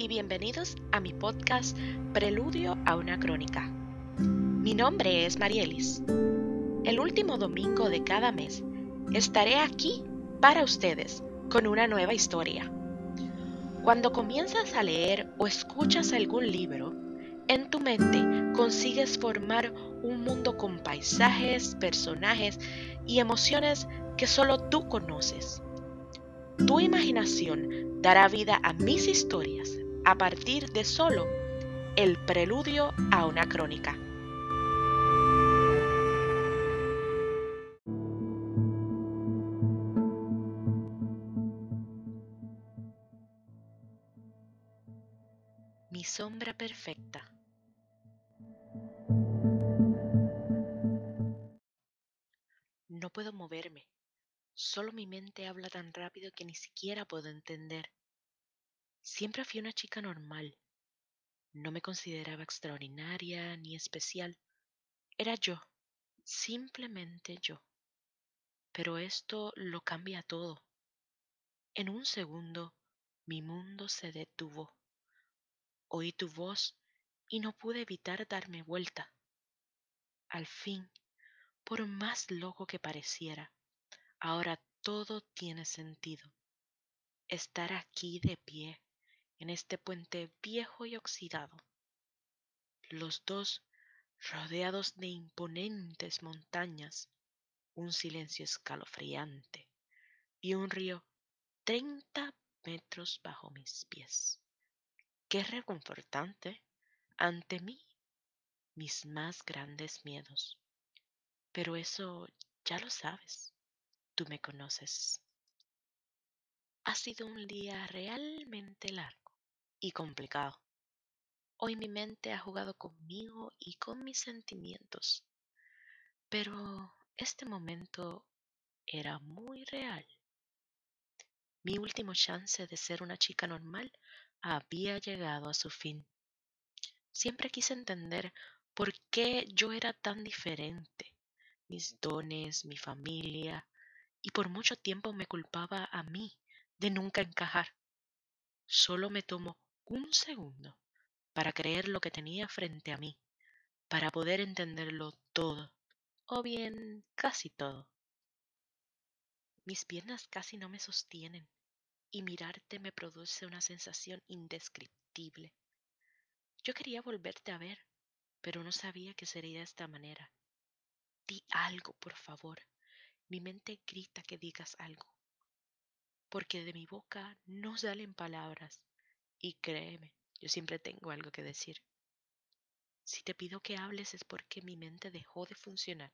y bienvenidos a mi podcast Preludio a una crónica. Mi nombre es Marielis. El último domingo de cada mes estaré aquí para ustedes con una nueva historia. Cuando comienzas a leer o escuchas algún libro, en tu mente consigues formar un mundo con paisajes, personajes y emociones que solo tú conoces. Tu imaginación dará vida a mis historias a partir de solo el preludio a una crónica. Mi sombra perfecta. No puedo moverme. Solo mi mente habla tan rápido que ni siquiera puedo entender. Siempre fui una chica normal. No me consideraba extraordinaria ni especial. Era yo, simplemente yo. Pero esto lo cambia todo. En un segundo, mi mundo se detuvo. Oí tu voz y no pude evitar darme vuelta. Al fin, por más loco que pareciera, ahora todo tiene sentido. Estar aquí de pie en este puente viejo y oxidado. Los dos rodeados de imponentes montañas, un silencio escalofriante y un río treinta metros bajo mis pies. Qué reconfortante ante mí mis más grandes miedos. Pero eso ya lo sabes, tú me conoces. Ha sido un día realmente largo y complicado. Hoy mi mente ha jugado conmigo y con mis sentimientos, pero este momento era muy real. Mi último chance de ser una chica normal había llegado a su fin. Siempre quise entender por qué yo era tan diferente, mis dones, mi familia, y por mucho tiempo me culpaba a mí de nunca encajar. Solo me tomó un segundo para creer lo que tenía frente a mí, para poder entenderlo todo, o bien casi todo. Mis piernas casi no me sostienen y mirarte me produce una sensación indescriptible. Yo quería volverte a ver, pero no sabía que sería de esta manera. Di algo, por favor. Mi mente grita que digas algo, porque de mi boca no salen palabras y créeme, yo siempre tengo algo que decir. Si te pido que hables es porque mi mente dejó de funcionar.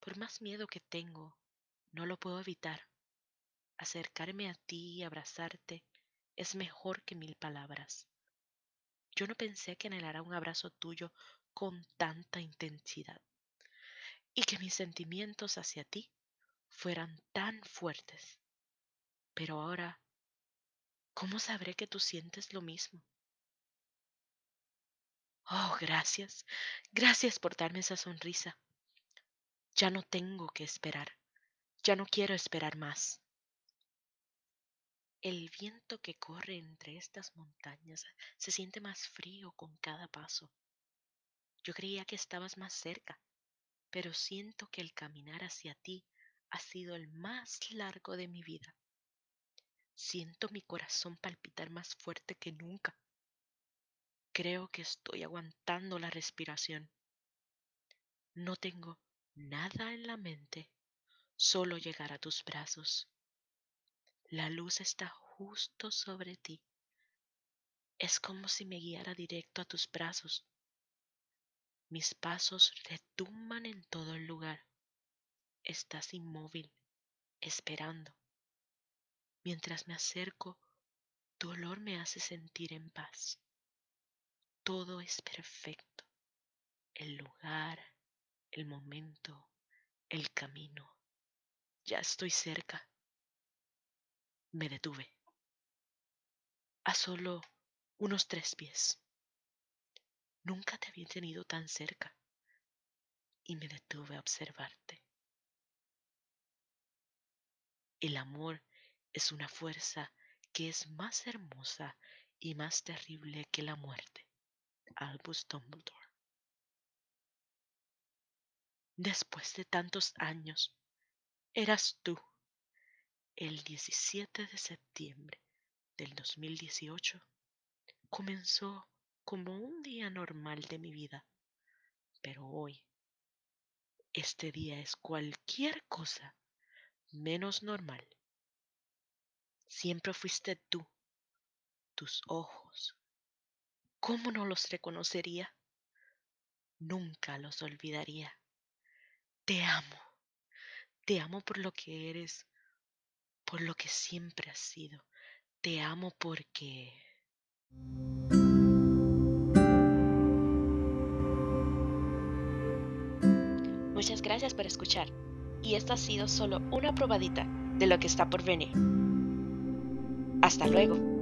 Por más miedo que tengo, no lo puedo evitar. Acercarme a ti y abrazarte es mejor que mil palabras. Yo no pensé que anhelara un abrazo tuyo con tanta intensidad y que mis sentimientos hacia ti fueran tan fuertes. Pero ahora ¿Cómo sabré que tú sientes lo mismo? Oh, gracias, gracias por darme esa sonrisa. Ya no tengo que esperar, ya no quiero esperar más. El viento que corre entre estas montañas se siente más frío con cada paso. Yo creía que estabas más cerca, pero siento que el caminar hacia ti ha sido el más largo de mi vida. Siento mi corazón palpitar más fuerte que nunca. Creo que estoy aguantando la respiración. No tengo nada en la mente, solo llegar a tus brazos. La luz está justo sobre ti. Es como si me guiara directo a tus brazos. Mis pasos retumban en todo el lugar. Estás inmóvil, esperando. Mientras me acerco, tu olor me hace sentir en paz. Todo es perfecto. El lugar, el momento, el camino. Ya estoy cerca. Me detuve. A solo unos tres pies. Nunca te había tenido tan cerca y me detuve a observarte. El amor es una fuerza que es más hermosa y más terrible que la muerte. Albus Dumbledore. Después de tantos años, eras tú. El 17 de septiembre del 2018 comenzó como un día normal de mi vida, pero hoy, este día es cualquier cosa menos normal. Siempre fuiste tú, tus ojos. ¿Cómo no los reconocería? Nunca los olvidaría. Te amo. Te amo por lo que eres, por lo que siempre has sido. Te amo porque... Muchas gracias por escuchar. Y esta ha sido solo una probadita de lo que está por venir. Hasta luego.